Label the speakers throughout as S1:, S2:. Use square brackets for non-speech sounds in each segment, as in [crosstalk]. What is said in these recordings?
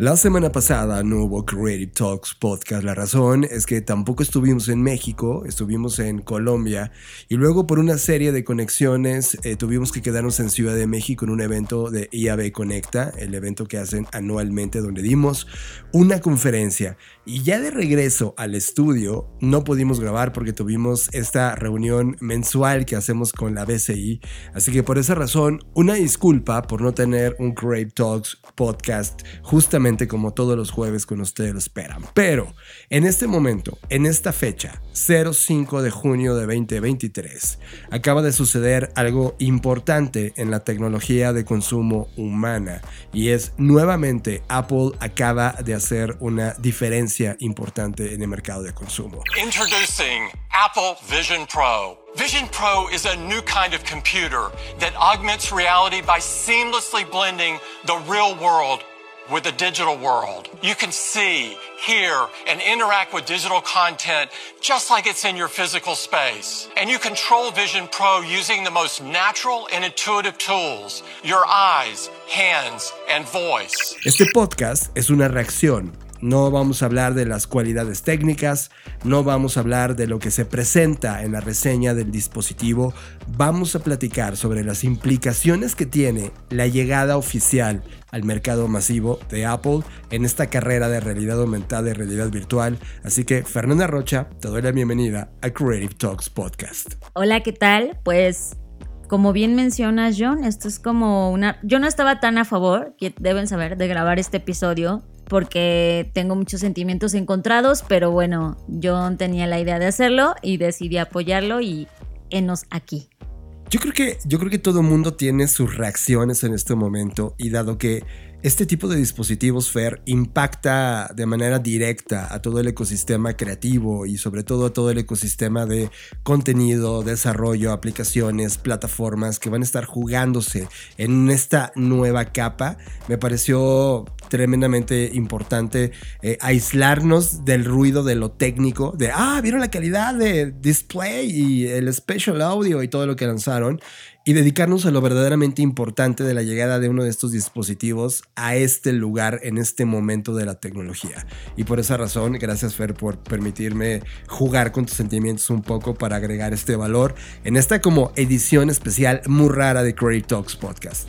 S1: la semana pasada no hubo Creative Talks podcast. La razón es que tampoco estuvimos en México, estuvimos en Colombia y luego por una serie de conexiones eh, tuvimos que quedarnos en Ciudad de México en un evento de IAB Conecta, el evento que hacen anualmente donde dimos una conferencia. Y ya de regreso al estudio no pudimos grabar porque tuvimos esta reunión mensual que hacemos con la BCI. Así que por esa razón, una disculpa por no tener un Creative Talks podcast justamente como todos los jueves con ustedes lo esperan. Pero en este momento, en esta fecha, 05 de junio de 2023, acaba de suceder algo importante en la tecnología de consumo humana y es nuevamente Apple acaba de hacer una diferencia importante en el mercado de consumo.
S2: Introducing Apple Vision Pro. Vision Pro is a new kind of computer that augments reality by seamlessly blending the real world with the digital world. You can see, hear, and interact with digital content just like it's in your physical space. And you control Vision Pro using the most natural and intuitive tools, your eyes, hands, and voice.
S1: Este podcast es una reacción No vamos a hablar de las cualidades técnicas, no vamos a hablar de lo que se presenta en la reseña del dispositivo, vamos a platicar sobre las implicaciones que tiene la llegada oficial al mercado masivo de Apple en esta carrera de realidad aumentada y realidad virtual. Así que Fernanda Rocha, te doy la bienvenida a Creative Talks Podcast.
S3: Hola, ¿qué tal? Pues como bien mencionas, John, esto es como una... Yo no estaba tan a favor, que deben saber, de grabar este episodio porque tengo muchos sentimientos encontrados, pero bueno, yo tenía la idea de hacerlo y decidí apoyarlo y enos aquí.
S1: Yo creo que yo creo que todo mundo tiene sus reacciones en este momento y dado que este tipo de dispositivos FAIR impacta de manera directa a todo el ecosistema creativo y sobre todo a todo el ecosistema de contenido, desarrollo, aplicaciones, plataformas que van a estar jugándose en esta nueva capa. Me pareció tremendamente importante eh, aislarnos del ruido de lo técnico, de, ah, vieron la calidad de display y el special audio y todo lo que lanzaron y dedicarnos a lo verdaderamente importante de la llegada de uno de estos dispositivos a este lugar en este momento de la tecnología. Y por esa razón, gracias Fer por permitirme jugar con tus sentimientos un poco para agregar este valor en esta como edición especial muy rara de Creative Talks Podcast.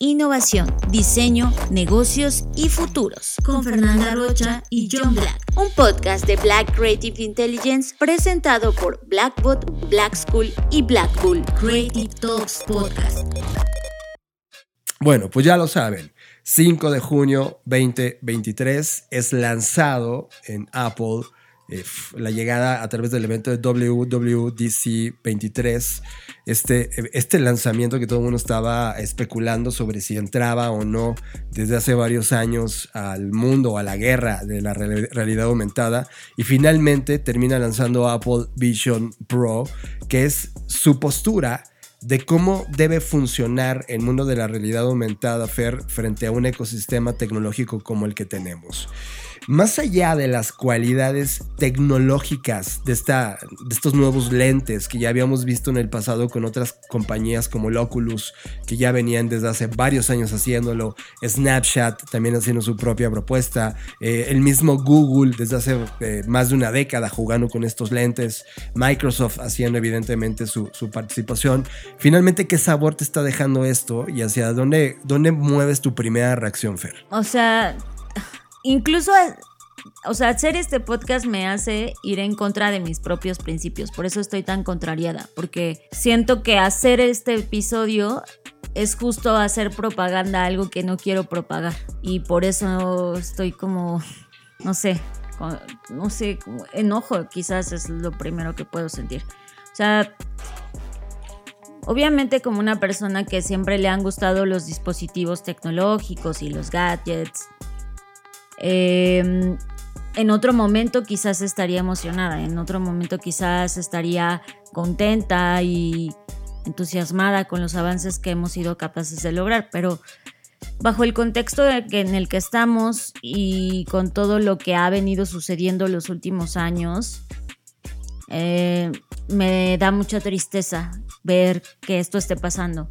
S3: innovación, diseño, negocios y futuros. Con Fernanda Rocha y John Black. Un podcast de Black Creative Intelligence presentado por Blackbot, Black School y Blackpool. Creative Talks Podcast.
S1: Bueno, pues ya lo saben. 5 de junio 2023 es lanzado en Apple eh, la llegada a través del evento de WWDC 23, este, este lanzamiento que todo el mundo estaba especulando sobre si entraba o no desde hace varios años al mundo, a la guerra de la realidad aumentada, y finalmente termina lanzando Apple Vision Pro, que es su postura de cómo debe funcionar el mundo de la realidad aumentada, frente a un ecosistema tecnológico como el que tenemos. Más allá de las cualidades tecnológicas de, esta, de estos nuevos lentes que ya habíamos visto en el pasado con otras compañías como el Oculus, que ya venían desde hace varios años haciéndolo, Snapchat también haciendo su propia propuesta, eh, el mismo Google desde hace eh, más de una década jugando con estos lentes, Microsoft haciendo evidentemente su, su, participación. Finalmente, ¿qué sabor te está dejando esto y hacia dónde, dónde mueves tu primera reacción, Fer?
S3: O sea, incluso, o sea, hacer este podcast me hace ir en contra de mis propios principios. Por eso estoy tan contrariada, porque siento que hacer este episodio es justo hacer propaganda, algo que no quiero propagar. Y por eso estoy como, no sé, no sé, enojo quizás es lo primero que puedo sentir. O sea, obviamente como una persona que siempre le han gustado los dispositivos tecnológicos y los gadgets, Em, en otro momento quizás estaría emocionada, en otro momento quizás estaría contenta y entusiasmada con los avances que hemos sido capaces de lograr, pero bajo el contexto en el que estamos y con todo lo que ha venido sucediendo los últimos años, eh, me da mucha tristeza ver que esto esté pasando.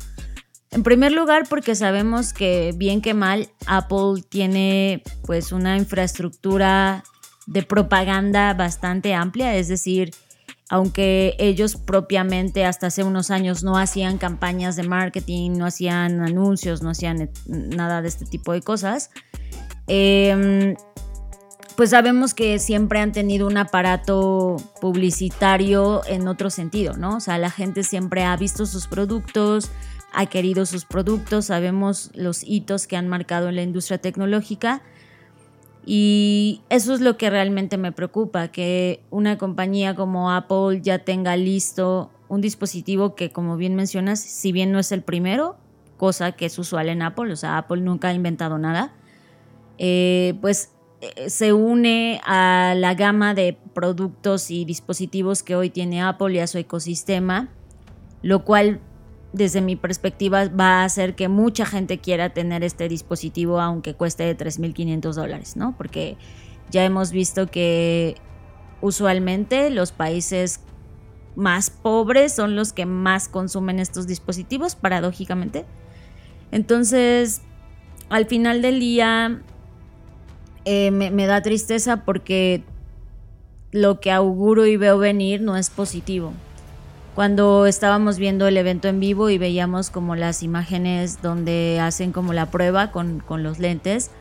S3: En primer lugar, porque sabemos que bien que mal, Apple tiene pues una infraestructura de propaganda bastante amplia, es decir, aunque ellos propiamente hasta hace unos años no hacían campañas de marketing, no hacían anuncios, no hacían nada de este tipo de cosas, em, pues sabemos que siempre han tenido un aparato publicitario en otro sentido, ¿no? O sea, la gente siempre ha visto sus productos, ha querido sus productos, sabemos los hitos que han marcado en la industria tecnológica y eso es lo que realmente me preocupa, que una compañía como Apple ya tenga listo un dispositivo que, como bien mencionas, si bien no es el primero, cosa que es usual en Apple, o sea, Apple nunca ha inventado nada, eh, pues eh, se une a la gama de productos y dispositivos que hoy tiene Apple y a su ecosistema, lo cual desde mi perspectiva, va a hacer que mucha gente quiera tener este dispositivo aunque cueste 3.500 dólares, ¿no? Porque ya hemos visto que usualmente los países más pobres son los que más consumen estos dispositivos, paradójicamente. Entonces, al final del día, eh, me da tristeza porque lo que auguro y veo venir no es positivo cuando estábamos viendo el evento en vivo y veíamos como las imágenes donde hacen como la prueba con, los lentes,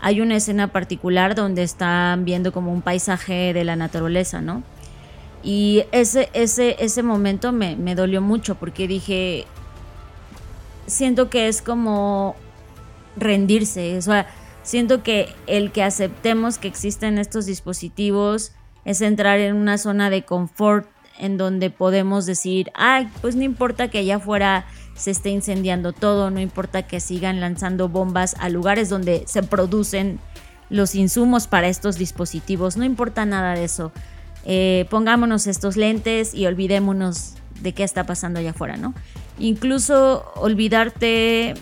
S3: hay una escena particular donde están viendo como un paisaje de la naturaleza, ¿no? Y ese, ese, ese momento me, me dolió mucho porque dije, siento que es como rendirse, o sea, siento que el que aceptemos que existen estos dispositivos es entrar en una zona de confort en donde podemos decir, ay, pues no importa que allá afuera se esté incendiando todo, no importa que sigan lanzando bombas a lugares donde se producen los insumos para estos dispositivos, no importa nada de eso. Eh, pongámonos estos lentes y olvidémonos de qué está pasando allá afuera, ¿no? Incluso olvidarte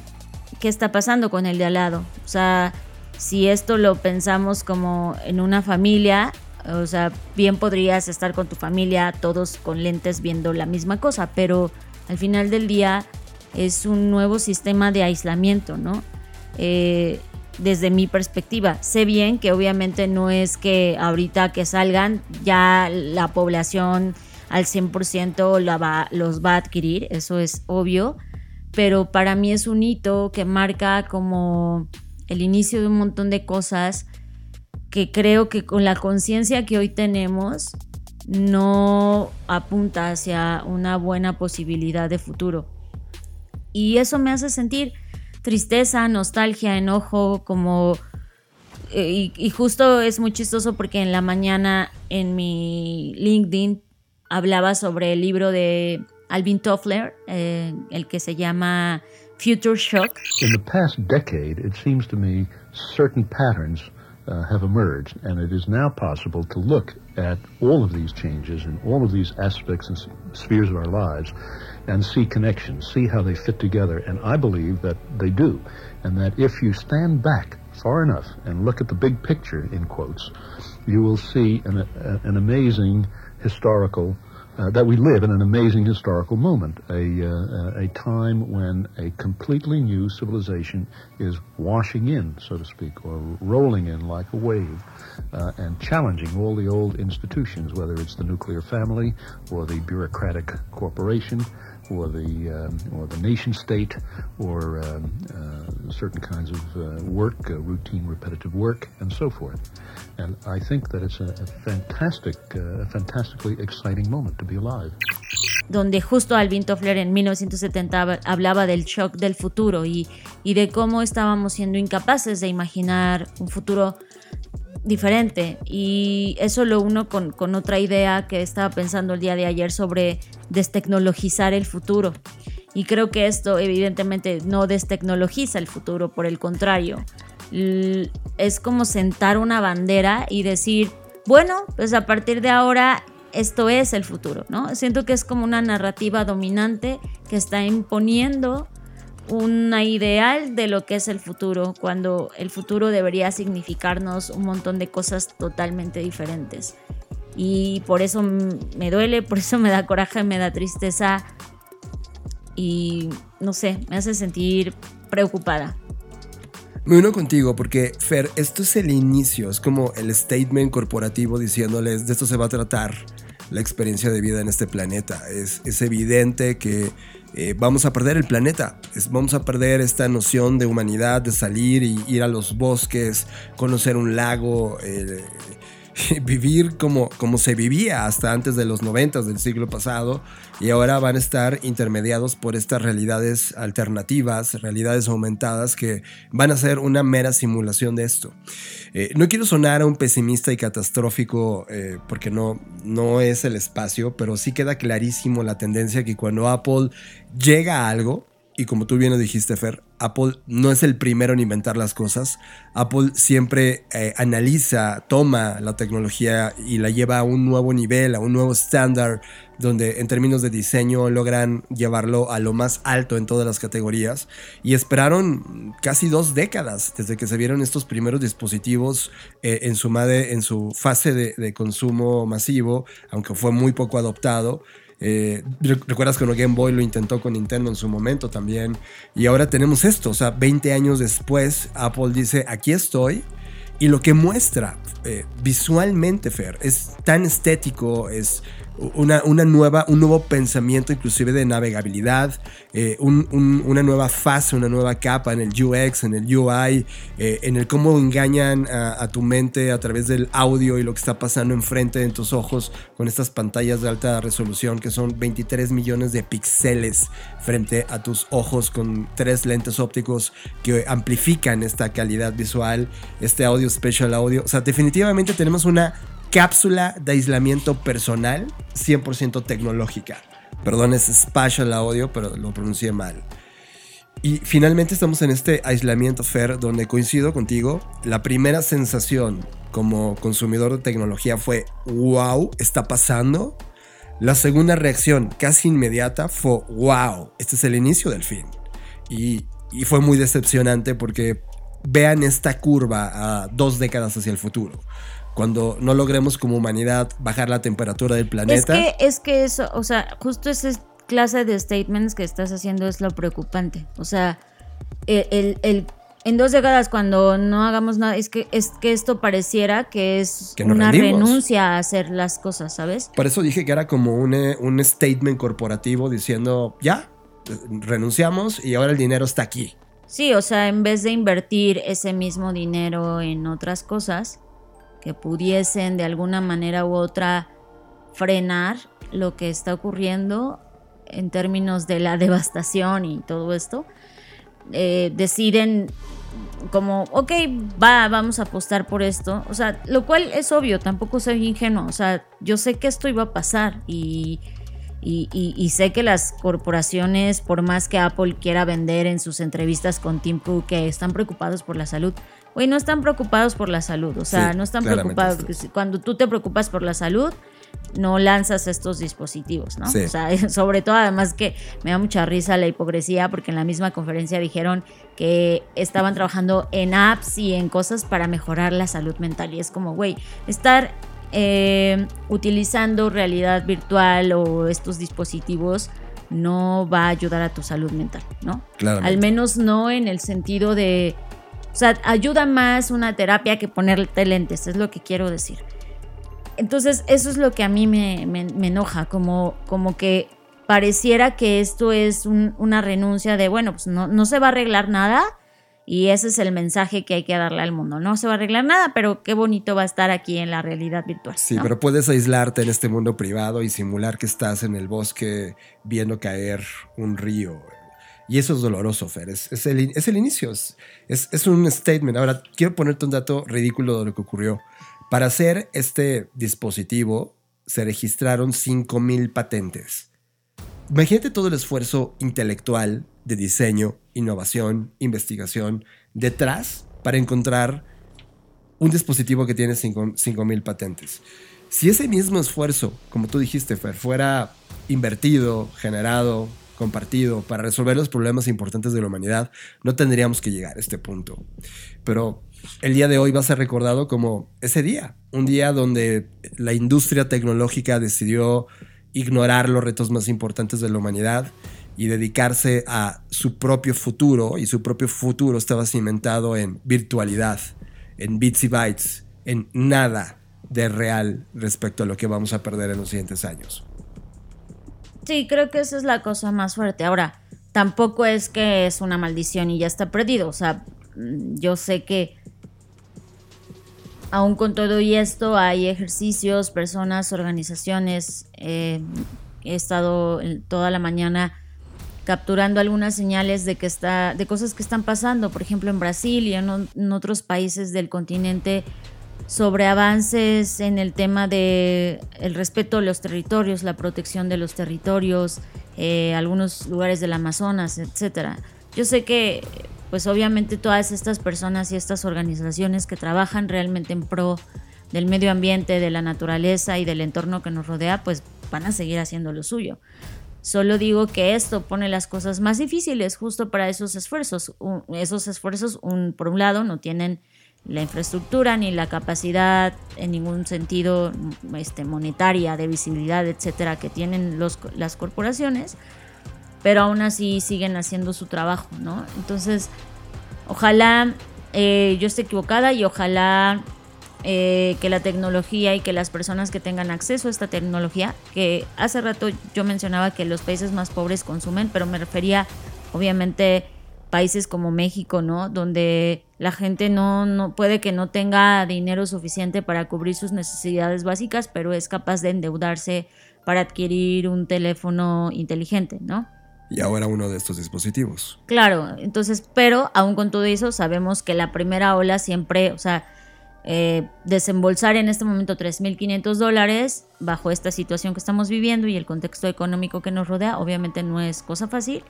S3: qué está pasando con el de al lado. O sea, si esto lo pensamos como en una familia, o sea, bien podrías estar con tu familia, todos con lentes viendo la misma cosa, pero al final del día es un nuevo sistema de aislamiento, ¿no? Eh, desde mi perspectiva, sé bien que obviamente no es que ahorita que salgan ya la población al 100% la los va a adquirir, eso es obvio, pero para mí es un hito que marca como el inicio de un montón de cosas que creo que con la conciencia que hoy tenemos no apunta hacia una buena posibilidad de futuro. Y eso me hace sentir tristeza, nostalgia, enojo, como... Eh, y, justo es muy chistoso porque en la mañana en mi LinkedIn hablaba sobre el libro de Alvin Toffler, eh, el que se llama Future Shock.
S4: In the past decade, it seems to me certain uh, have emerged, and it is now possible to look at all of these changes and all of these aspects and spheres of our lives and see connections, see how they fit together. And I believe that they do, and that if you stand back far enough and look at the big picture, in quotes, you will see an, a, an amazing historical uh, that we live in an amazing historical moment, a, uh, a time when a completely new civilization is washing in, so to speak, or rolling in like a wave, uh, and challenging all the old institutions, whether it's the nuclear family or the bureaucratic corporation or the um, or the nation state or um, uh, certain kinds of uh, work, uh, routine, repetitive work, and so forth. And I think that it's a, a fantastic, uh, a fantastically exciting moment to be alive.
S3: Donde justo Alvin Toffler en 1970 hablaba del shock del futuro y, y de cómo estábamos siendo incapaces de imaginar un futuro diferente. Y eso lo uno con, con, otra idea que estaba pensando el día de ayer sobre destecnologizar el futuro. Y creo que esto evidentemente no destecnologiza el futuro, por el contrario, es como sentar una bandera y decir, bueno, pues a partir de ahora esto es el futuro, ¿no? Siento que es como una narrativa dominante que está imponiendo una ideal de lo que es el futuro, cuando el futuro debería significarnos un montón de cosas totalmente diferentes. Y por eso me duele, por eso me da coraje, me da tristeza y no sé, me hace sentir preocupada.
S1: Me uno contigo porque, Fer, esto es el inicio, es como el statement corporativo diciéndoles de esto se va a tratar la experiencia de vida en este planeta. Es, es evidente que eh, vamos a perder el planeta, vamos a perder esta noción de humanidad, de salir y ir a los bosques, conocer un lago. Eh, [laughs] vivir como, como se vivía hasta antes de los 90 del siglo pasado y ahora van a estar intermediados por estas realidades alternativas, realidades aumentadas que van a ser una mera simulación de esto. Eh, no quiero sonar a un pesimista y catastrófico eh, porque no, no es el espacio, pero sí queda clarísimo la tendencia que cuando Apple llega a algo, y como tú bien lo dijiste, Fer, Apple no es el primero en inventar las cosas. Apple siempre eh, analiza, toma la tecnología y la lleva a un nuevo nivel, a un nuevo estándar, donde en términos de diseño logran llevarlo a lo más alto en todas las categorías. Y esperaron casi dos décadas desde que se vieron estos primeros dispositivos eh, en, su en su fase de consumo masivo, aunque fue muy poco adoptado. Eh, Recuerdas que uno Game Boy lo intentó con Nintendo en su momento también. Y ahora tenemos esto, o sea, 20 años después, Apple dice, aquí estoy. Y lo que muestra eh, visualmente, Fer, es tan estético, es una, nueva, un nuevo pensamiento inclusive de navegabilidad, eh, una nueva fase, una nueva capa en el UX, en el UI, eh, en el cómo engañan a, tu mente a través del audio y lo que está pasando enfrente de tus ojos con estas pantallas de alta resolución que son 23 millones de píxeles frente a tus ojos con tres lentes ópticos que amplifican esta calidad visual, este audio special audio. O sea, definitivamente tenemos una cápsula de aislamiento personal 100% tecnológica. Perdón, es spatial audio, pero lo pronuncié mal. Y finalmente estamos en este aislamiento fair donde coincido contigo. La primera sensación como consumidor de tecnología fue, wow, está pasando. La segunda reacción casi inmediata fue, wow, este es el inicio del fin. Y, y fue muy decepcionante porque vean esta curva a dos décadas hacia el futuro cuando no logremos como humanidad bajar la temperatura del planeta.
S3: Es que, es que eso, o sea, justo esa clase de statements que estás haciendo es lo preocupante. O sea, el, el, en dos décadas cuando no hagamos nada, es que, es que esto pareciera que es una renuncia a hacer las cosas, ¿sabes?
S1: Por eso dije que era como un, eh, un statement corporativo diciendo, ya, renunciamos y ahora el dinero está aquí.
S3: Sí, o sea, en vez de invertir ese mismo dinero en otras cosas, que pudiesen de alguna manera u otra frenar lo que está ocurriendo en términos de la [laughs] devastación y todo esto, eh, deciden como, ok, va, vamos a apostar por esto. O sea, lo cual es obvio, tampoco soy ingenuo. O sea, yo sé que esto iba a pasar y, y, sé que las corporaciones, por más que Apple quiera vender en sus entrevistas con Tim Cook, que están preocupados por la salud, güey, no están preocupados por la salud. O sea, no están preocupados. Cuando tú te preocupas por la salud, no lanzas estos dispositivos, ¿no? O sea, [laughs] sobre todo además que me da mucha risa la hipocresía porque en la misma conferencia dijeron que estaban trabajando en apps y en cosas para mejorar la salud mental y es como, güey, estar eh, utilizando realidad virtual o estos dispositivos no va a ayudar a tu salud mental, ¿no? Al menos no en el sentido de o sea, ayuda más una terapia que ponerte lentes, es lo que quiero decir. Entonces, eso es lo que a mí me, enoja, como, como que pareciera que esto es una renuncia de, bueno, pues no, no se va a arreglar nada y ese es el mensaje que hay que darle al mundo. No se va a arreglar nada, pero qué bonito va a estar aquí en la realidad virtual.
S1: Sí, pero puedes aislarte en este mundo privado y simular que estás en el bosque viendo caer un río y eso es doloroso, Fer. Es, el, inicio, es, un statement. Ahora, quiero ponerte un dato ridículo de lo que ocurrió. Para hacer este dispositivo se registraron 5.000 patentes. Imagínate todo el esfuerzo intelectual de diseño, innovación, investigación detrás para encontrar un dispositivo que tiene 5.000 patentes. Si ese mismo esfuerzo, como tú dijiste, Fer, fuera invertido, generado, compartido para resolver los problemas importantes de la humanidad, no tendríamos que llegar a este punto. Pero el día de hoy va a ser recordado como ese día, un día donde la industria tecnológica decidió ignorar los retos más importantes de la humanidad y dedicarse a su propio futuro, y su propio futuro estaba cimentado en virtualidad, en bits y bytes, en nada de real respecto a lo que vamos a perder en los siguientes años.
S3: Sí, creo que esa es la cosa más fuerte. Ahora, tampoco es que es una maldición y ya está perdido. O sea, mm, yo sé que aún con todo y esto hay ejercicios, personas, organizaciones. Eh, he estado toda la mañana capturando algunas señales de que está de cosas que están pasando, por ejemplo en Brasil y en, otros países del continente sobre avances en el tema de el respeto a los territorios, la protección de los territorios, eh, algunos lugares del Amazonas, etcétera. Yo sé que pues obviamente todas estas personas y estas organizaciones que trabajan realmente en pro del medio ambiente, de la naturaleza y del entorno que nos rodea, pues van a seguir haciendo lo suyo. Solo digo que esto pone las cosas más difíciles justo para esos esfuerzos. esos esfuerzos, por un lado, no tienen la infraestructura ni la capacidad en ningún sentido este, monetaria, de visibilidad, etcétera, que tienen los, las corporaciones, pero aún así siguen haciendo su trabajo, ¿no? Entonces, ojalá eh, yo esté equivocada y ojalá eh, que la tecnología y que las personas que tengan acceso a esta tecnología, que hace rato yo mencionaba que los países más pobres consumen, pero me refería obviamente países como México, ¿no? Donde la gente no, no puede que no tenga dinero suficiente para cubrir sus necesidades básicas, pero es capaz de endeudarse para adquirir un teléfono inteligente, ¿no?
S1: Y ahora uno de estos dispositivos.
S3: Claro, entonces, pero aún con todo eso sabemos que la primera ola siempre, o sea, eh, desembolsar en este momento 3.500 dólares bajo esta situación que estamos viviendo y el contexto económico que nos rodea, obviamente no es cosa fácil.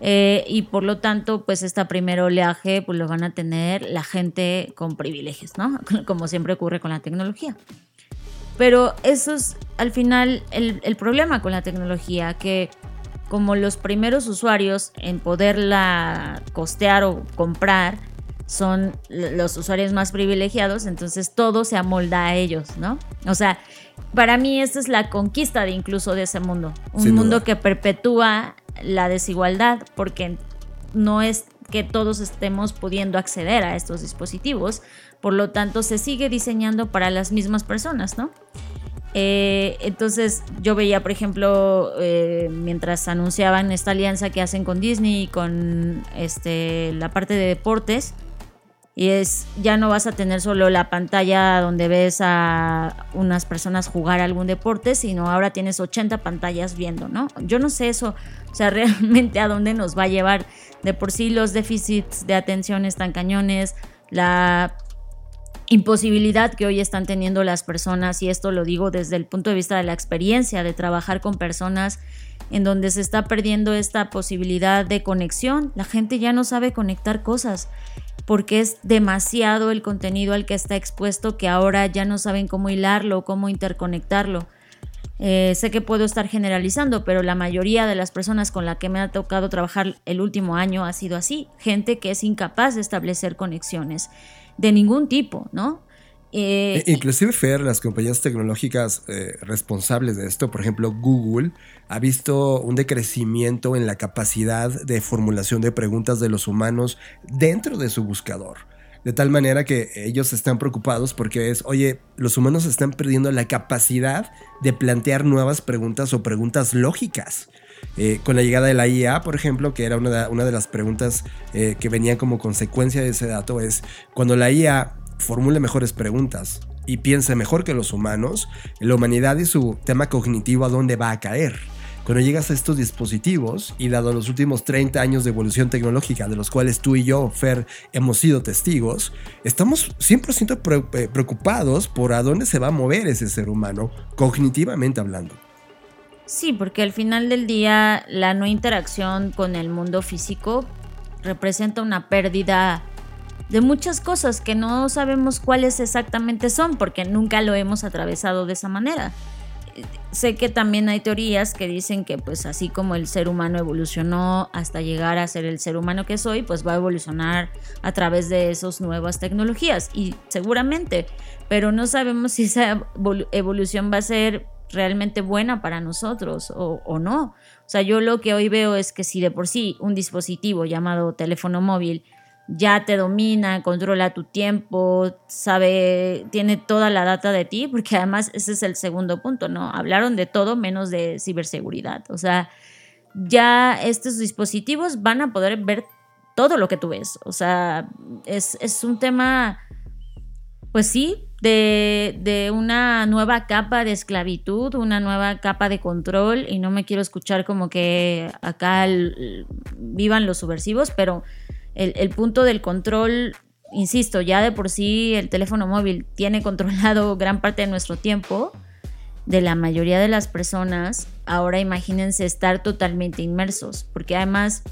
S3: Eh, y por lo tanto, pues esta primer oleaje pues lo van a tener la gente con privilegios, ¿no? [laughs] Como siempre ocurre con la tecnología. Pero eso es al final el, el problema con la tecnología, que como los primeros usuarios en poderla costear o comprar, son los usuarios más privilegiados, entonces todo se amolda a ellos, ¿no? O sea, para mí esta es la conquista de incluso de ese mundo, un mundo que perpetúa la desigualdad porque no es que todos estemos pudiendo acceder a estos dispositivos, por lo tanto se sigue diseñando para las mismas personas, ¿no? Eh, entonces yo veía, por ejemplo, eh, mientras anunciaban esta alianza que hacen con Disney y con este, la parte de deportes, y es ya no vas a tener solo la pantalla donde ves a unas personas jugar algún deporte, sino ahora tienes 80 pantallas viendo, ¿no? Yo no sé eso, o sea, [laughs] realmente a dónde nos va a llevar. De por sí los déficits de atención están cañones, la imposibilidad que hoy están teniendo las personas, y esto lo digo desde el punto de vista de la experiencia de trabajar con personas en donde se está perdiendo esta posibilidad de conexión. La gente ya no sabe conectar cosas porque es demasiado el contenido al que está expuesto que ahora ya no saben cómo hilarlo, cómo interconectarlo. Eh, sé que puedo estar generalizando, pero la mayoría de las personas con la que me ha tocado trabajar el último año ha sido así, gente que es incapaz de establecer conexiones de ningún tipo, ¿no?
S1: Eh, e inclusive Fer, las compañías tecnológicas eh, responsables de esto, por ejemplo Google, ha visto un decrecimiento en la capacidad de formulación de preguntas de los humanos dentro de su buscador. De tal manera que ellos están preocupados porque es, oye, los humanos están perdiendo la capacidad de plantear nuevas preguntas o preguntas lógicas. Eh, con la llegada de la IA, por ejemplo, que era una de, una de las preguntas que venía como consecuencia de ese dato, es cuando la IA formule mejores preguntas y piense mejor que los humanos, la humanidad y su tema cognitivo a dónde va a caer. Cuando llegas a estos dispositivos y dado los últimos 30 años de evolución tecnológica de los cuales tú y yo, Fer, hemos sido testigos, estamos 100% eh, preocupados por a dónde se va a mover ese ser humano, cognitivamente hablando.
S3: Sí, porque al final del día la no interacción con el mundo físico representa una pérdida de muchas cosas que no sabemos cuáles exactamente son porque nunca lo hemos atravesado de esa manera. Sé que también hay teorías que dicen que pues así como el ser humano evolucionó hasta llegar a ser el ser humano que soy, pues va a evolucionar a través de esas nuevas tecnologías y seguramente, pero no sabemos si esa evolución va a ser realmente buena para nosotros o, o no. O sea, yo lo que hoy veo es que si de por sí un dispositivo llamado teléfono móvil ya te domina, controla tu tiempo, sabe, tiene toda la data de ti, porque además ese es el segundo punto, ¿no? Hablaron de todo menos de ciberseguridad. O sea, ya estos dispositivos van a poder ver todo lo que tú ves. O sea, es, un tema, pues sí, de, de, una nueva capa de esclavitud, una nueva capa de control, y no me quiero escuchar como que acá vivan los subversivos, pero el, punto del control, insisto, ya de por sí el teléfono móvil tiene controlado [laughs] gran parte de nuestro tiempo, de la mayoría de las personas, ahora imagínense estar totalmente inmersos, porque además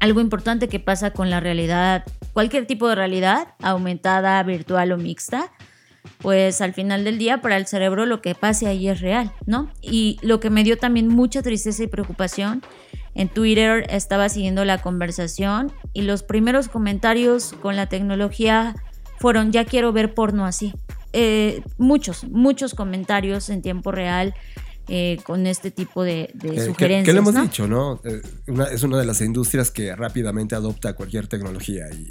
S3: algo importante que pasa con la realidad, cualquier tipo de realidad, aumentada, virtual o mixta, pues al final del día para el cerebro lo que pase ahí es real, ¿no? Y lo que me dio también mucha tristeza y preocupación en Twitter estaba siguiendo la conversación y los primeros comentarios con la tecnología fueron ya quiero ver porno así. Eh, muchos, muchos comentarios en tiempo real. Eh, con este tipo de, sugerencias.
S1: ¿Qué le hemos dicho, ¿no? Eh, es una de las industrias que rápidamente adopta cualquier tecnología y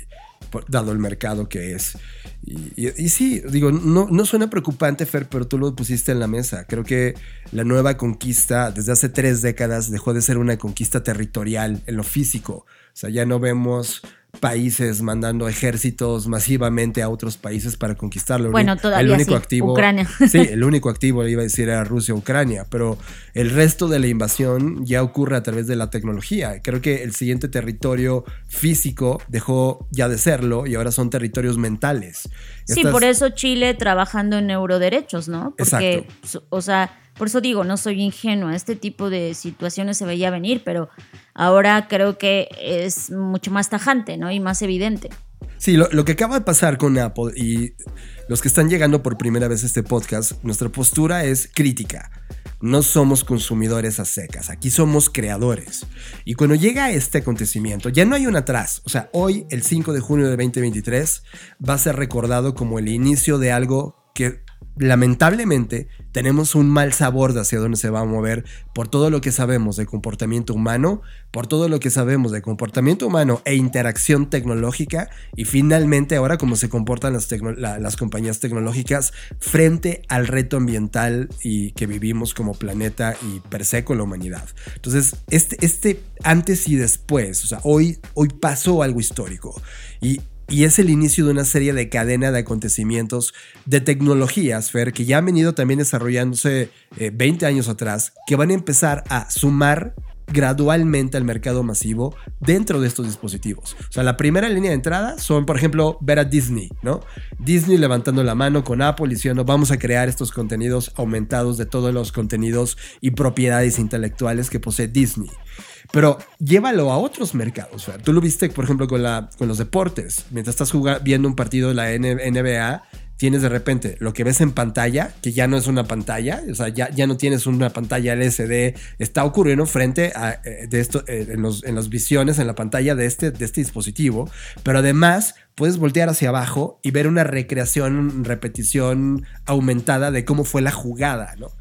S1: dado el mercado que es. Y, sí, digo, no, no suena preocupante, Fer, pero tú lo pusiste en la mesa. Creo que la nueva conquista, desde hace tres décadas, dejó de ser una conquista territorial en lo físico. O sea, ya no vemos países mandando ejércitos masivamente a otros países para conquistarlo.
S3: Bueno, todavía el único activo,
S1: Ucrania. [laughs] Sí, el único activo, iba a decir, era Rusia-Ucrania, pero el resto de la invasión ya ocurre a través de la tecnología. Creo que el siguiente territorio físico dejó ya de serlo y ahora son territorios mentales.
S3: Sí, por eso Chile trabajando en neuroderechos, ¿no? Porque, Exacto. o sea por eso digo, no soy ingenua, este tipo de situaciones se veía venir, pero ahora creo que es mucho más tajante, ¿no? Y más evidente.
S1: Sí, lo, que acaba de pasar con Apple y los que están llegando por primera vez a este podcast, nuestra postura es crítica. No somos consumidores a secas, aquí somos creadores. Y cuando llega este acontecimiento, ya no hay un atrás. O sea, hoy, el 5 de junio de 2023, va a ser recordado como el inicio de algo que lamentablemente tenemos un mal sabor de hacia dónde se va a mover por todo lo que sabemos de comportamiento humano, por todo lo que sabemos de comportamiento humano e interacción tecnológica y finalmente ahora cómo se comportan las, las compañías tecnológicas frente al reto ambiental y que vivimos como planeta y per se con la humanidad. Entonces, este, este antes y después, o sea, hoy, hoy pasó algo histórico y y es el inicio de una serie de cadena de acontecimientos de tecnologías, Fer, que ya han venido también desarrollándose 20 eh, años atrás, que van a empezar a sumar gradualmente al mercado masivo dentro de estos dispositivos. O sea, la primera línea de entrada son, por ejemplo, ver a Disney, ¿no? Disney levantando la mano con Apple diciendo, vamos a crear estos contenidos aumentados de todos los contenidos y propiedades intelectuales que posee Disney. Pero llévalo a otros mercados. Tú lo viste, por ejemplo, con, los deportes. Mientras estás viendo un partido de la NBA, tienes de repente lo que ves en pantalla, que ya no es una pantalla, o sea, ya, ya no tienes una pantalla LCD, está ocurriendo frente a eh, esto, eh, en, los, en las visiones, en la pantalla de este, de este dispositivo, pero además puedes voltear hacia abajo y ver una recreación, repetición aumentada de cómo fue la jugada, ¿no?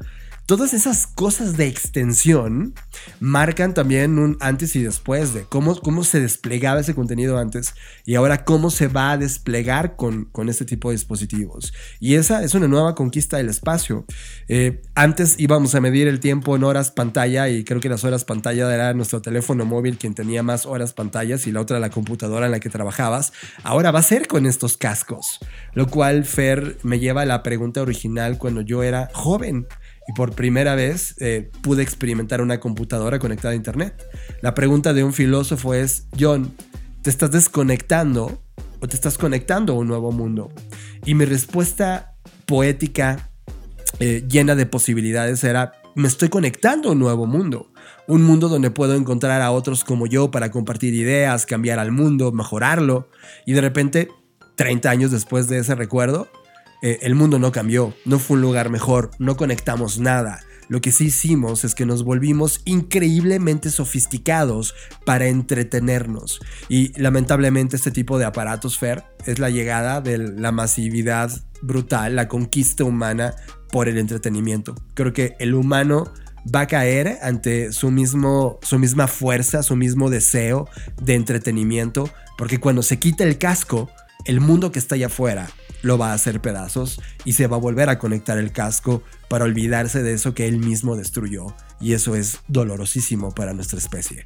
S1: Todas esas cosas de extensión marcan también un antes y después de cómo, cómo se desplegaba ese contenido antes y ahora cómo se va a desplegar con, con este tipo de dispositivos. Y esa es una nueva conquista del espacio. Eh, antes íbamos a medir el tiempo en horas pantalla y creo que las horas pantalla era nuestro teléfono móvil quien tenía más horas pantallas y la otra la computadora en la que trabajabas. Ahora va a ser con estos cascos, lo cual Fer me lleva a la pregunta original cuando yo era joven y por primera vez eh, pude experimentar una computadora conectada a Internet. La pregunta de un filósofo es, John, ¿te estás desconectando o te estás conectando a un nuevo mundo? Y mi respuesta poética, eh, llena de posibilidades, era, me estoy conectando a un nuevo mundo. Un mundo donde puedo encontrar a otros como yo para compartir ideas, cambiar al mundo, mejorarlo. Y de repente, 30 años después de ese recuerdo, eh, el mundo no cambió, no fue un lugar mejor, no conectamos nada. Lo que sí hicimos es que nos volvimos increíblemente sofisticados para entretenernos. Y lamentablemente este tipo de aparatos Fer es la llegada de la masividad brutal, la conquista humana por el entretenimiento. Creo que el humano va a caer ante su, mismo, su misma fuerza, su mismo deseo de entretenimiento, porque cuando se quita el casco, el mundo que está allá afuera lo va a hacer pedazos y se va a volver a conectar el casco para olvidarse de eso que él mismo destruyó. Y eso es dolorosísimo para nuestra especie.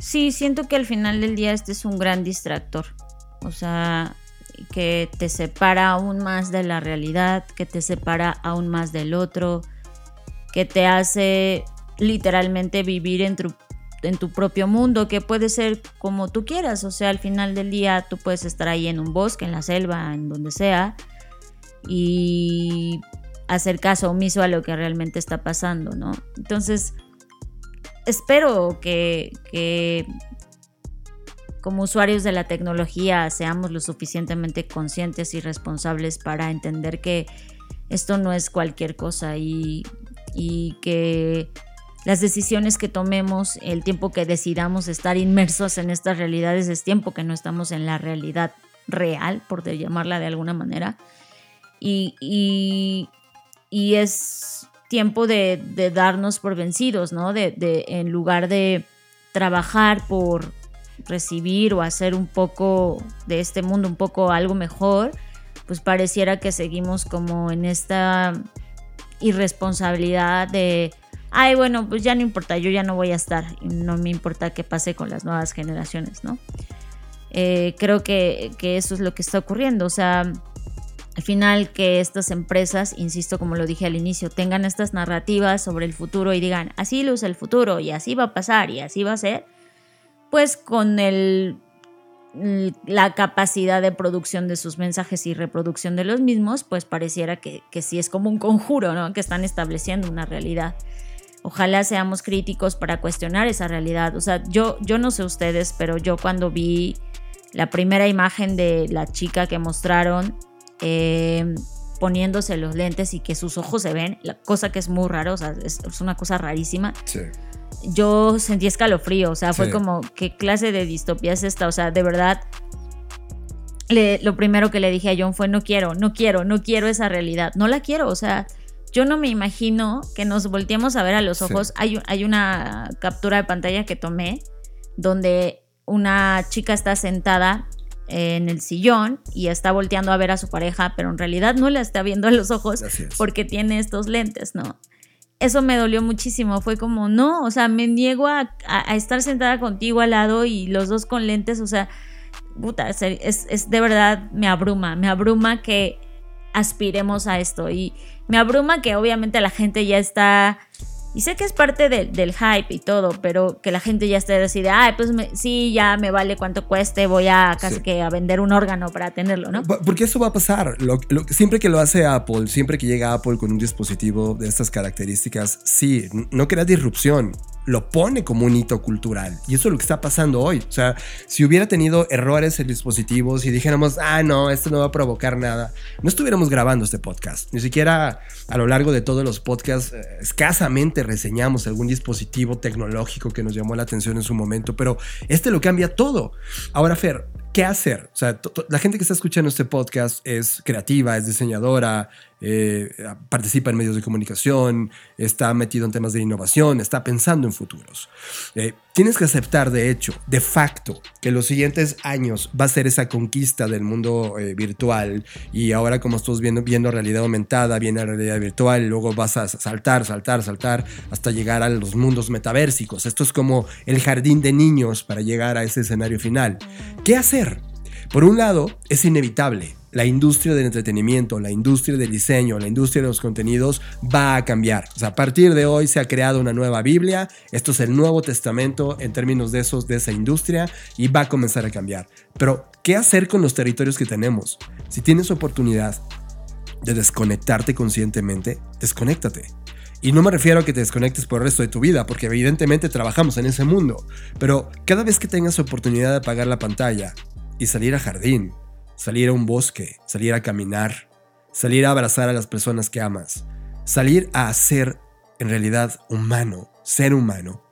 S3: Sí, siento que al final del día este es un gran distractor. O sea, que te separa aún más de la realidad, que te separa aún más del otro, que te hace literalmente vivir en tu en tu propio mundo, que puede ser como tú quieras, o sea, al final del día tú puedes estar ahí en un bosque, en la selva, en donde sea, y hacer caso omiso a lo que realmente está pasando, ¿no? Entonces, espero que, que como usuarios de la tecnología seamos lo suficientemente conscientes y responsables para entender que esto no es cualquier cosa y, y que las decisiones que tomemos, el tiempo que decidamos estar inmersos en estas realidades es tiempo que no estamos en la realidad real, por llamarla de alguna manera. Y, y, es tiempo de, darnos por vencidos, ¿no? De, de, en lugar de trabajar por recibir o hacer un poco de este mundo, un poco algo mejor, pues pareciera que seguimos como en esta irresponsabilidad de ay, bueno, pues ya no importa, yo ya no voy a estar, no me importa qué pase con las nuevas generaciones, ¿no? Eh, creo que, eso es lo que está ocurriendo, o sea, al final que estas empresas, insisto como lo dije al inicio, tengan estas narrativas sobre el futuro y digan, así luce el futuro y así va a pasar y así va a ser, pues con el la capacidad de producción de sus mensajes y reproducción de los mismos, pues pareciera que, que sí es como un conjuro, ¿no? Que están estableciendo una realidad. Ojalá seamos críticos para cuestionar esa realidad. O sea, yo, yo no sé ustedes, pero yo cuando vi la primera imagen de la chica que mostraron eh, poniéndose los lentes y que sus ojos se ven, la cosa que es muy raro, o sea, es, una cosa rarísima. Sí. Yo sentí escalofrío, o sea, fue como, ¿qué clase de distopía es esta? O sea, de verdad, lo primero que le dije a John fue, no quiero, no quiero, no quiero esa realidad, no la quiero, o sea, yo no me imagino que nos volteemos a ver a los ojos. Hay, hay una captura de pantalla que tomé donde una chica está sentada en el sillón y está volteando a ver a su pareja, pero en realidad no la está viendo a los ojos porque tiene estos lentes, ¿no? Eso me dolió muchísimo, fue como, no, o sea, me niego a, estar sentada contigo al lado y los dos con lentes, o sea, puta, es, es de verdad, me abruma, me abruma que aspiremos a esto y, me abruma que obviamente la gente ya está y sé que es parte del hype y todo, pero que la gente ya esté decide, ay, pues sí, ya me vale cuánto cueste, voy a casi que a vender un órgano para tenerlo, ¿no?
S1: Porque eso va a pasar. siempre que lo hace Apple, siempre que llega Apple con un dispositivo de estas características, sí, no crea disrupción, lo pone como un hito cultural. Y eso es lo que está pasando hoy. O sea, si hubiera tenido errores el dispositivo, si dijéramos, ah, no, esto no va a provocar nada, no estuviéramos grabando este podcast. Ni siquiera a lo largo de todos los podcasts, eh, reseñamos algún dispositivo tecnológico que nos llamó la atención en su momento, pero este lo cambia todo. Ahora, Fer, ¿qué hacer? O sea, la gente que está escuchando este podcast es creativa, es diseñadora, eh, participa en medios de comunicación, está metido en temas de innovación, está pensando en futuros. Eh, tienes que aceptar, de hecho, de facto, que los siguientes años va a ser esa conquista del mundo eh, virtual y ahora como estás viendo, realidad aumentada, viene la realidad virtual, luego vas a saltar, saltar, saltar hasta llegar a los mundos metaversicos. Esto es como el jardín de niños para llegar a ese escenario final. ¿Qué hacer? Por un lado, es inevitable la industria del entretenimiento, la industria del diseño, la industria de los contenidos va a cambiar. O sea, a partir de hoy se ha creado una nueva Biblia, esto es el Nuevo Testamento en términos de esos de esa industria y va a comenzar a cambiar. Pero ¿qué hacer con los territorios que tenemos? Si tienes oportunidad de desconectarte conscientemente, desconéctate Y no me refiero a que te desconectes por el resto de tu vida, porque evidentemente trabajamos en ese mundo. Pero cada vez que tengas oportunidad de apagar la pantalla y salir a jardín, salir a un bosque, salir a caminar, salir a abrazar a las personas que amas, salir a ser en realidad humano, ser humano,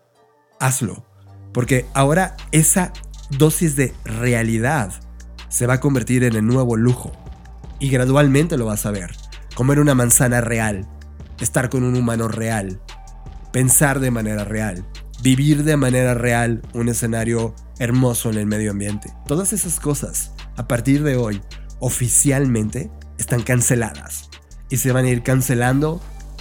S1: hazlo. Porque ahora esa dosis de realidad se va a convertir en el nuevo lujo. Y gradualmente lo vas a ver. Comer una manzana real, estar con un humano real, pensar de manera real, vivir de manera real un escenario hermoso en el medio ambiente. Todas esas cosas, a partir de hoy, oficialmente están canceladas. Y se van a ir cancelando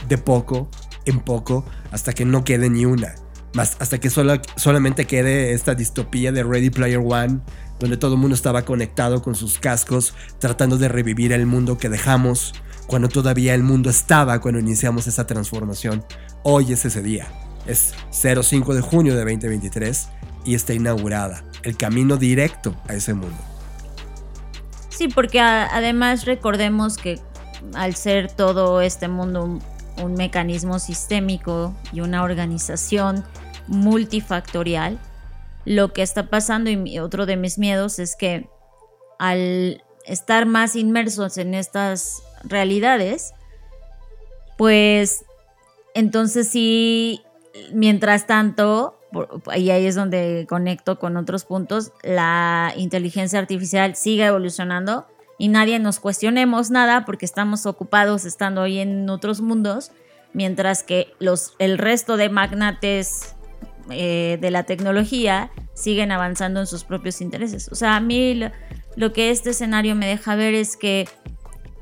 S1: de poco en poco hasta que no quede ni una. Más hasta que solo, solamente quede esta distopía de Ready Player One, donde todo el mundo estaba conectado con sus cascos, tratando de revivir el mundo que dejamos, cuando todavía el mundo estaba cuando iniciamos esa transformación. Hoy es ese día. Es 05 de junio de 2023 y está inaugurada el camino directo a ese mundo.
S3: Sí, porque además recordemos que al ser todo este mundo un mecanismo sistémico y una organización multifactorial, lo que está pasando y otro de mis miedos es que al estar más inmersos en estas realidades, pues entonces sí, mientras tanto, y ahí es donde conecto con otros puntos, la inteligencia artificial sigue evolucionando y nadie nos cuestionemos nada porque estamos ocupados estando hoy en otros mundos, mientras que los, el resto de magnates eh, de la tecnología siguen avanzando en sus propios intereses. O sea, a mí lo que este escenario me deja ver es que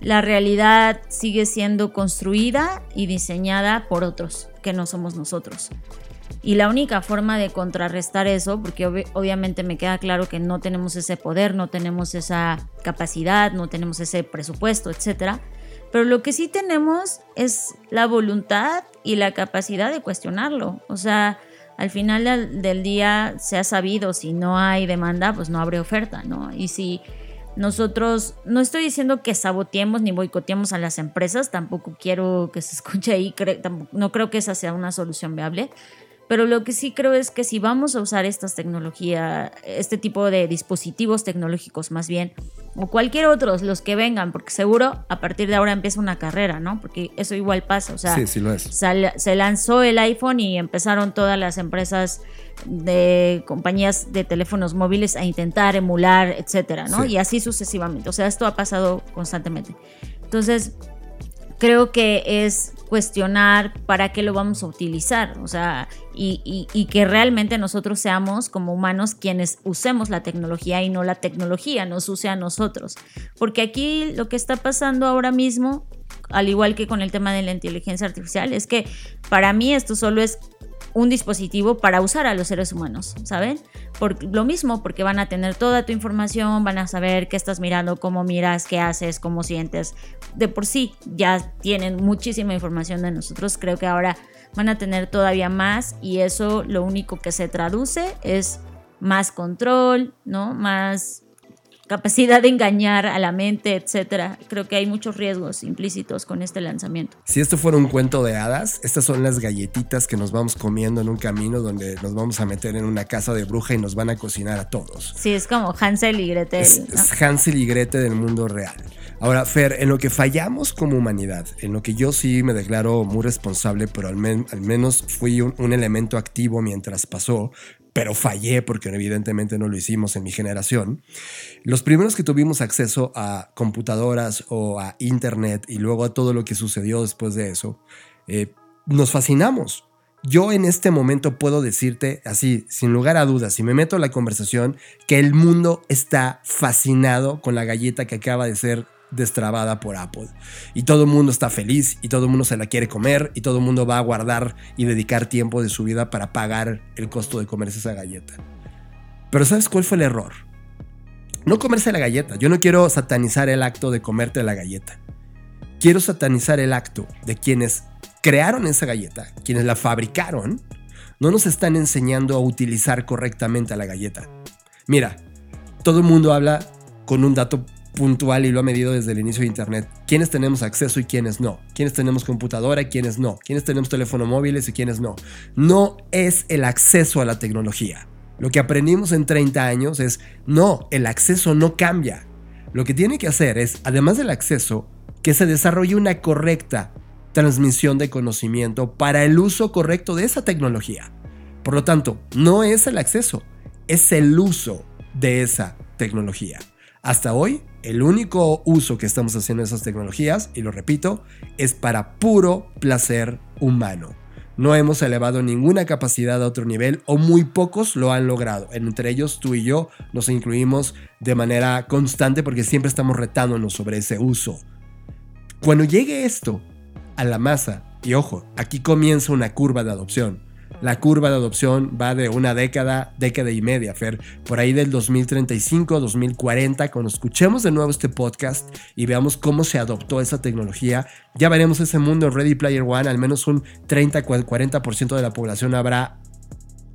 S3: la realidad sigue siendo construida y diseñada por otros, que no somos nosotros. Y la única forma de contrarrestar eso, porque obviamente me queda claro que no tenemos ese poder, no tenemos esa capacidad, no tenemos ese presupuesto, etc. Pero lo que sí tenemos es la voluntad y la capacidad de cuestionarlo. O sea, al final del día se ha sabido, si no hay demanda, pues no habrá oferta, ¿no? Y si nosotros, no estoy diciendo que saboteemos ni boicoteemos a las empresas, tampoco quiero que se escuche ahí, no creo que esa sea una solución viable, pero lo que sí creo es que si vamos a usar estas tecnologías, este tipo de dispositivos tecnológicos más bien, o cualquier otros, los que vengan, porque seguro a partir de ahora empieza una carrera, ¿no? Porque eso igual pasa, o sea,
S1: sí, sí lo es.
S3: se lanzó el iPhone y empezaron todas las empresas de compañías de teléfonos móviles a intentar emular, etcétera, ¿no? Y así sucesivamente, o sea, esto ha pasado constantemente. Entonces, creo que es cuestionar para qué lo vamos a utilizar, o sea, y, que realmente nosotros seamos como humanos quienes usemos la tecnología y no la tecnología nos use a nosotros. Porque aquí lo que está pasando ahora mismo, al igual que con el tema de la inteligencia artificial, es que para mí esto solo es un dispositivo para usar a los seres humanos, ¿saben? Por lo mismo, porque van a tener toda tu información, van a saber qué estás mirando, cómo miras, qué haces, cómo sientes. De por sí ya tienen muchísima información de nosotros. Creo que ahora van a tener todavía más y eso lo único que se traduce es más control, ¿no? Más capacidad de engañar a la mente, etcétera. Creo que hay muchos riesgos implícitos con este lanzamiento.
S1: Si esto fuera un cuento de hadas, estas son las galletitas que nos vamos comiendo en un camino donde nos vamos a meter en una casa de bruja y nos van a cocinar a todos.
S3: Sí, es como Hansel y Gretel.
S1: Es, Hansel y Gretel del mundo real. Ahora, Fer, en lo que fallamos como humanidad, en lo que yo sí me declaro muy responsable, pero al, menos fui un elemento activo mientras pasó, pero fallé porque evidentemente no lo hicimos en mi generación. Los primeros que tuvimos acceso a computadoras o a internet y luego a todo lo que sucedió después de eso, eh, nos fascinamos. Yo en este momento puedo decirte así, sin lugar a dudas, si me meto en la conversación, que el mundo está fascinado con la galleta que acaba de ser destrabada por Apple. Y todo el mundo está feliz y todo el mundo se la quiere comer y todo el mundo va a guardar y dedicar tiempo de su vida para pagar el costo de comerse esa galleta. Pero ¿sabes cuál fue el error? No comerse la galleta. Yo no quiero satanizar el acto de comerte la galleta. Quiero satanizar el acto de quienes crearon esa galleta, quienes la fabricaron, no nos están enseñando a utilizar correctamente la galleta. Mira, todo el mundo habla con un dato puntual y lo ha medido desde el inicio de Internet. ¿Quiénes tenemos acceso y quiénes no? ¿Quiénes tenemos computadora y quiénes no? ¿Quiénes tenemos teléfono móviles y quiénes no? No es el acceso a la tecnología. Lo que aprendimos en 30 años es, no, el acceso no cambia. Lo que tiene que hacer es, además del acceso, que se desarrolle una correcta transmisión de conocimiento para el uso correcto de esa tecnología. Por lo tanto, no es el acceso, es el uso de esa tecnología. Hasta hoy, el único uso que estamos haciendo de esas tecnologías, y lo repito, es para puro placer humano. No hemos elevado ninguna capacidad a otro nivel o muy pocos lo han logrado. Entre ellos tú y yo nos incluimos de manera constante porque siempre estamos retándonos sobre ese uso. Cuando llegue esto a la masa, y ojo, aquí comienza una curva de adopción. La curva de adopción va de una década, década y media, Fer. Por ahí del 2035, 2040, cuando escuchemos de nuevo este podcast y veamos cómo se adoptó esa tecnología, ya veremos ese mundo Ready Player One. Al menos un 30-40% de la población habrá,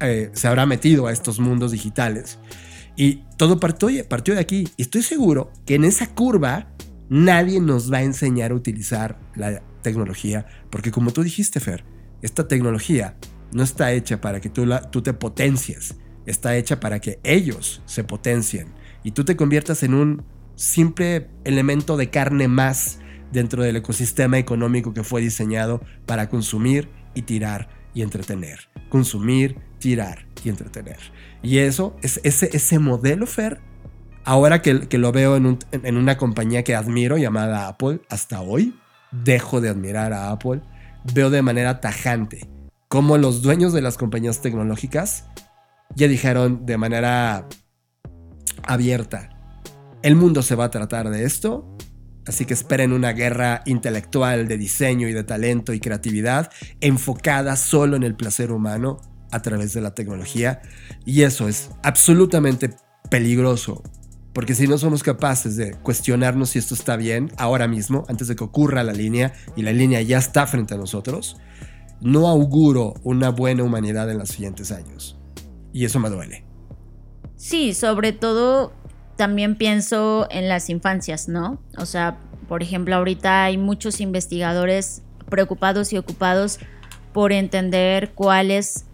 S1: eh, se habrá metido a estos mundos digitales. Y todo partió, partió de aquí. Y estoy seguro que en esa curva nadie nos va a enseñar a utilizar la tecnología. Porque como tú dijiste, Fer, esta tecnología no está hecha para que tú, la, tú te potencies, está hecha para que ellos se potencien y tú te conviertas en un simple elemento de carne más dentro del ecosistema económico que fue diseñado para consumir y tirar y entretener. Consumir, tirar y entretener. Y eso, es, ese, modelo, Fer, ahora que, lo veo en una compañía que admiro llamada Apple, hasta hoy, dejo de admirar a Apple, veo de manera tajante como los dueños de las compañías tecnológicas ya dijeron de manera abierta, el mundo se va a tratar de esto, así que esperen una guerra intelectual de diseño y de talento y creatividad enfocada solo en el placer humano a través de la tecnología y eso es absolutamente peligroso. Porque si no somos capaces de cuestionarnos si esto está bien ahora mismo, antes de que ocurra la línea, y la línea ya está frente a nosotros, no auguro una buena humanidad en los siguientes años. Y eso me duele.
S3: Sí, sobre todo también pienso en las infancias, ¿no? O sea, por ejemplo, ahorita hay muchos investigadores preocupados y ocupados por entender cuáles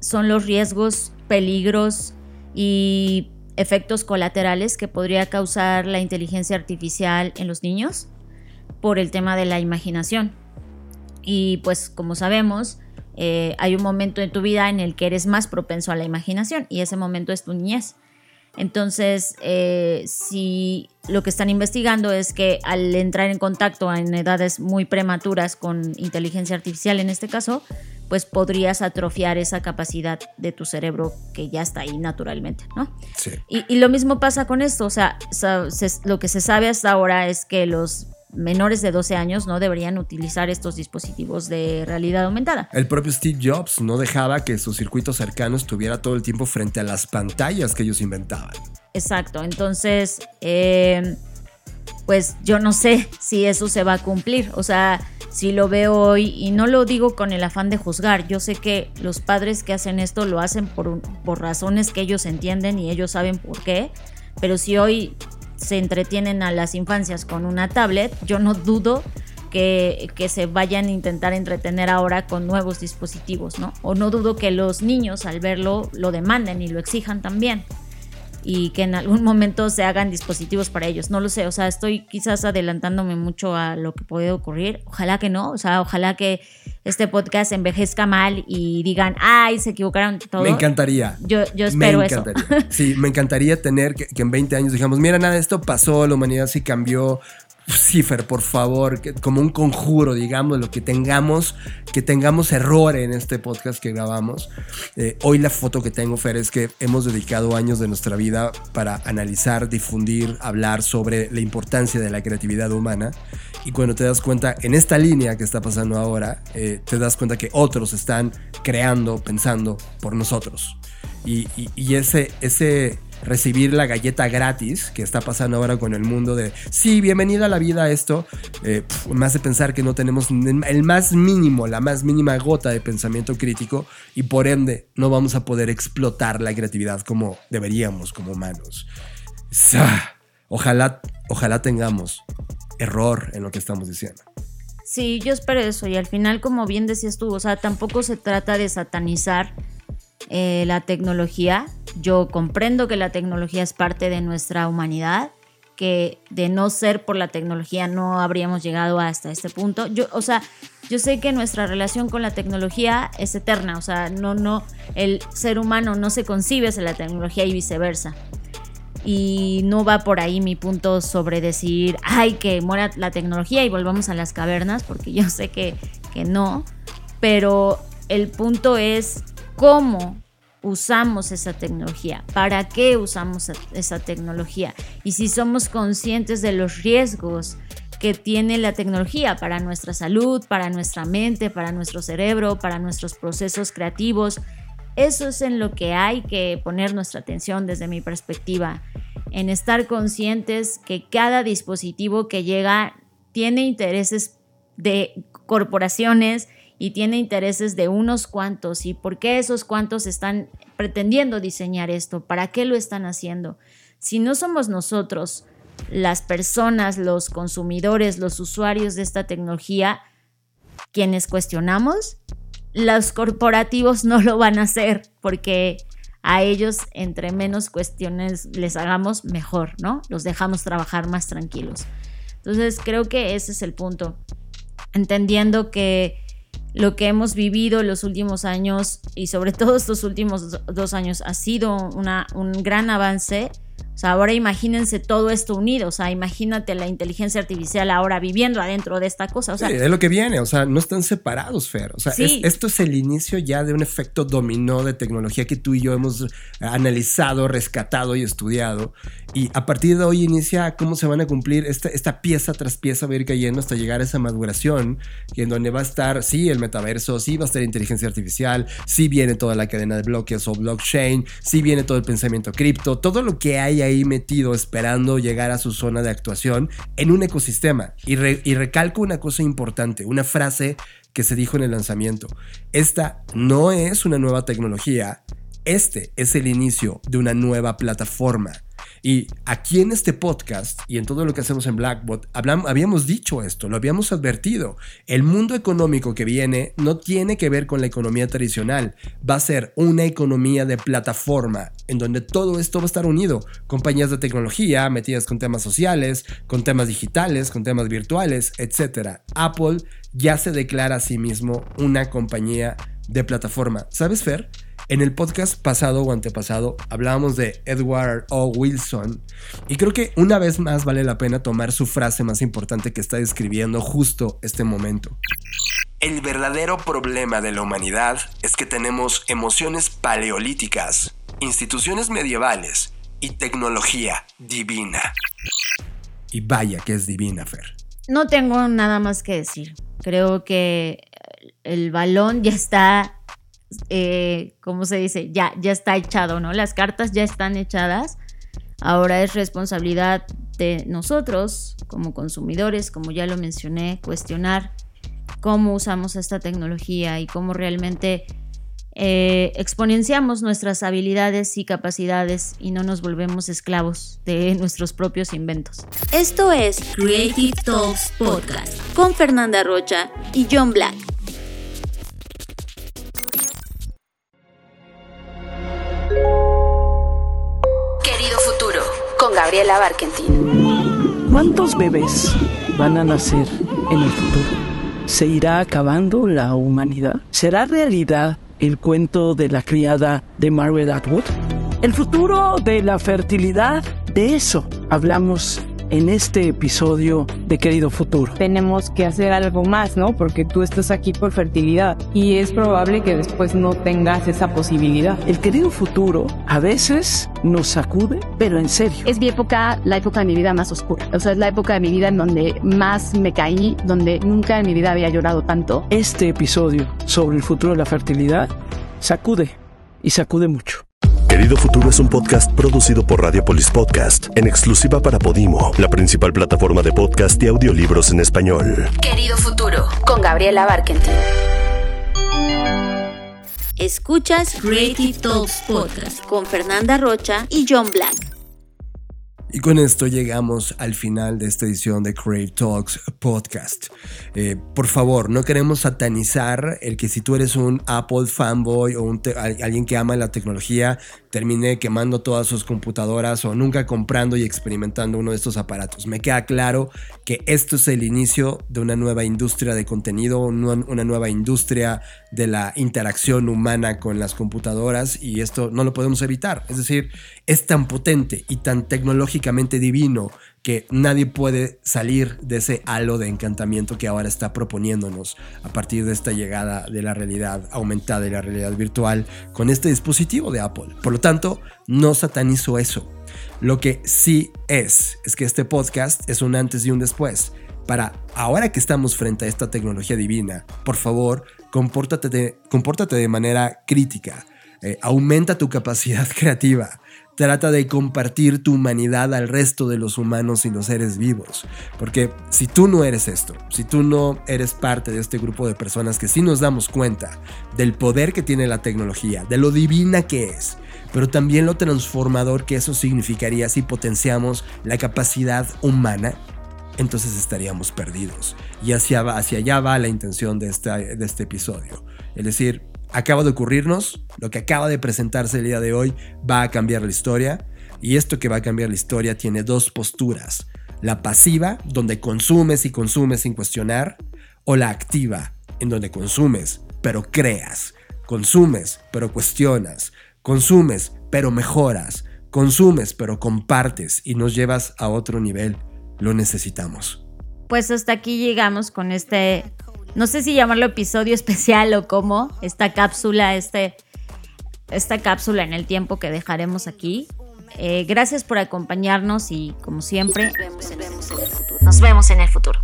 S3: son los riesgos, peligros y efectos colaterales que podría causar la inteligencia artificial en los niños por el tema de la imaginación. Y pues como sabemos, eh, hay un momento en tu vida en el que eres más propenso a la imaginación y ese momento es tu niñez. Entonces, eh, si lo que están investigando es que al entrar en contacto en edades muy prematuras con inteligencia artificial en este caso, pues podrías atrofiar esa capacidad de tu cerebro que ya está ahí naturalmente, ¿no?
S1: Sí.
S3: Y, y lo mismo pasa con esto, o sea, lo que se sabe hasta ahora es que los menores de 12 años no deberían utilizar estos dispositivos de realidad aumentada.
S1: El propio Steve Jobs no dejaba que su circuito cercano estuviera todo el tiempo frente a las pantallas que ellos inventaban.
S3: Exacto, entonces, eh, pues yo no sé si eso se va a cumplir. O sea, si lo veo hoy, y no lo digo con el afán de juzgar, yo sé que los padres que hacen esto lo hacen por, por razones que ellos entienden y ellos saben por qué. Pero si hoy se entretienen a las infancias con una tablet, yo no dudo que, que, se vayan a intentar entretener ahora con nuevos dispositivos, ¿no? O no dudo que los niños al verlo lo demanden y lo exijan también y que en algún momento se hagan dispositivos para ellos. No lo sé, o sea, estoy quizás adelantándome mucho a lo que puede ocurrir. Ojalá que no, o sea, ojalá que este podcast envejezca mal y digan, ay, se equivocaron todo.
S1: Me encantaría.
S3: Yo, yo espero eso.
S1: Sí, me encantaría tener que, que, en 20 años digamos, mira, nada, esto pasó, la humanidad sí cambió, Cifer, por favor, como un conjuro, digamos, lo que tengamos, que tengamos error en este podcast que grabamos. Eh, hoy la foto que tengo, Fer, es que hemos dedicado años de nuestra vida para analizar, difundir, hablar sobre la importancia de la creatividad humana. Y cuando te das cuenta, en esta línea que está pasando ahora, eh, te das cuenta que otros están creando, pensando por nosotros. Y, y ese, ese recibir la galleta gratis que está pasando ahora con el mundo de, sí, bienvenida a la vida esto, eh, me hace pensar que no tenemos el más mínimo, la más mínima gota de pensamiento crítico y por ende no vamos a poder explotar la creatividad como deberíamos como humanos. Ojalá, ojalá tengamos error en lo que estamos diciendo.
S3: Sí, yo espero eso. Y al final, como bien decías tú, o sea, tampoco se trata de satanizar eh, la tecnología. Yo comprendo que la tecnología es parte de nuestra humanidad, que de no ser por la tecnología no habríamos llegado hasta este punto. Yo, o sea, yo sé que nuestra relación con la tecnología es eterna, o sea, no, no, el ser humano no se concibe sin la tecnología y viceversa. Y no va por ahí mi punto sobre decir, ay, que muera la tecnología y volvamos a las cavernas, porque yo sé que, que no. Pero el punto es cómo usamos esa tecnología, para qué usamos esa tecnología y si somos conscientes de los riesgos que tiene la tecnología para nuestra salud, para nuestra mente, para nuestro cerebro, para nuestros procesos creativos. Eso es en lo que hay que poner nuestra atención desde mi perspectiva, en estar conscientes que cada dispositivo que llega tiene intereses de corporaciones y tiene intereses de unos cuantos y por qué esos cuantos están pretendiendo diseñar esto, para qué lo están haciendo. Si no somos nosotros las personas, los consumidores, los usuarios de esta tecnología, quienes cuestionamos, los corporativos no lo van a hacer porque a ellos entre menos cuestiones les hagamos mejor, ¿no? Los dejamos trabajar más tranquilos. Entonces creo que ese es el punto. Entendiendo que lo que hemos vivido los últimos años y sobre todo estos últimos dos años ha sido una, un gran avance o sea, ahora imagínense todo esto unido. O sea, imagínate la inteligencia artificial ahora viviendo adentro de esta cosa. O sea,
S1: es lo que viene. O sea, no están separados, Fer. O sea, esto es el inicio ya de un efecto dominó de tecnología que tú y yo hemos analizado, rescatado y estudiado. Y a partir de hoy inicia cómo se van a cumplir esta, esta pieza tras pieza, va a ir cayendo hasta llegar a esa maduración, en donde va a estar, sí, el metaverso, sí va a estar inteligencia artificial, sí viene toda la cadena de bloques o blockchain, sí viene todo el pensamiento cripto, todo lo que hay ahí metido esperando llegar a su zona de actuación en un ecosistema. Y, y recalco una cosa importante, una frase que se dijo en el lanzamiento. Esta no es una nueva tecnología, este es el inicio de una nueva plataforma. Y aquí en este podcast y en todo lo que hacemos en Blackbot, habíamos dicho esto, lo habíamos advertido. El mundo económico que viene no tiene que ver con la economía tradicional, va a ser una economía de plataforma en donde todo esto va a estar unido. Compañías de tecnología metidas con temas sociales, con temas digitales, con temas virtuales, etc. Apple ya se declara a sí mismo una compañía de plataforma. ¿Sabes, Fer? En el podcast pasado o antepasado hablábamos de Edward O. Wilson y creo que una vez más vale la pena tomar su frase más importante que está describiendo justo este momento. El verdadero problema de la humanidad es que tenemos emociones paleolíticas, instituciones medievales y tecnología divina. Y vaya que es divina, Fer.
S3: No tengo nada más que decir. Creo que el balón ya está eh, ¿cómo se dice? Ya, ya está echado, ¿no? Las cartas ya están echadas. Ahora es responsabilidad de nosotros como consumidores, como ya lo mencioné, cuestionar cómo usamos esta tecnología y cómo realmente eh, exponenciamos nuestras habilidades y capacidades y no nos volvemos esclavos de nuestros propios inventos.
S5: Esto es Creative Talks Podcast con Fernanda Rocha y John Black.
S6: Gabriela Barkentin.
S7: ¿Cuántos bebés van a nacer en el futuro? ¿Se irá acabando la humanidad? ¿Será realidad el cuento de la criada de Margaret Atwood? El futuro de la fertilidad, de eso hablamos en este episodio de Querido Futuro.
S8: Tenemos que hacer algo más, ¿no? Porque tú estás aquí por fertilidad y es probable que después no tengas esa posibilidad.
S7: El Querido Futuro a veces nos sacude, pero en serio.
S9: Es mi época, la época de mi vida más oscura. O sea, es la época de mi vida en donde más me caí, donde nunca en mi vida había llorado tanto.
S7: Este episodio sobre el futuro de la fertilidad sacude y sacude mucho.
S10: Querido Futuro es un podcast producido por Radiopolis Podcast, en exclusiva para Podimo, la principal plataforma de podcast y audiolibros en español.
S6: Querido Futuro, con Gabriela Barkentin.
S5: Escuchas Creative Talks Podcast con Fernanda Rocha y John Black.
S1: Y con esto llegamos al final de esta edición de Crave Talks Podcast. Eh, por favor, no queremos satanizar el que si tú eres un Apple fanboy o un alguien que ama la tecnología, termine quemando todas sus computadoras o nunca comprando y experimentando uno de estos aparatos. Me queda claro que esto es el inicio de una nueva industria de contenido, una nueva industria de la interacción humana con las computadoras y esto no lo podemos evitar. Es decir, es tan potente y tan tecnológicamente divino que nadie puede salir de ese halo de encantamiento que ahora está proponiéndonos a partir de esta llegada de la realidad aumentada y la realidad virtual con este dispositivo de Apple. Por lo tanto, no satanizo eso. Lo que sí es, es que este podcast es un antes y un después. Para ahora que estamos frente a esta tecnología divina, por favor, compórtate de, compórtate de manera crítica. Eh, aumenta tu capacidad [laughs] creativa. Trata de compartir tu humanidad al resto de los humanos y los seres vivos. Porque si tú no eres esto, si tú no eres parte de este grupo de personas que sí nos damos cuenta del poder que tiene la tecnología, de lo divina que es, pero también lo transformador que eso significaría si potenciamos la capacidad humana, entonces estaríamos perdidos. Y hacia, hacia allá va la intención de este, de este episodio. Es decir, acaba de ocurrirnos, lo que acaba de presentarse el día de hoy va a cambiar la historia. Y esto que va a cambiar la historia tiene dos posturas. La pasiva, donde consumes y consumes sin cuestionar, o la activa, en donde consumes, pero creas. Consumes, pero cuestionas. Consumes, pero mejoras. Consumes, pero compartes y nos llevas a otro nivel. Lo necesitamos.
S3: Pues hasta aquí llegamos con este no sé si llamarlo episodio especial o cómo, esta cápsula, este, esta cápsula en el tiempo que dejaremos aquí. Eh, gracias por acompañarnos y como siempre,
S5: nos vemos en el futuro.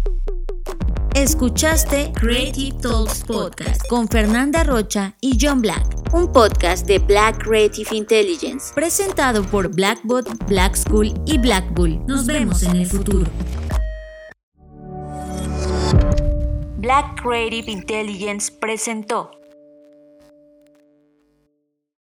S3: Escuchaste Creative Talks Podcast con Fernanda Rocha y John Black,
S5: un podcast de Black Creative Intelligence,
S3: presentado por Blackbot, Black School y Black Bull.
S5: Nos vemos en el futuro. Black Creative Intelligence presentó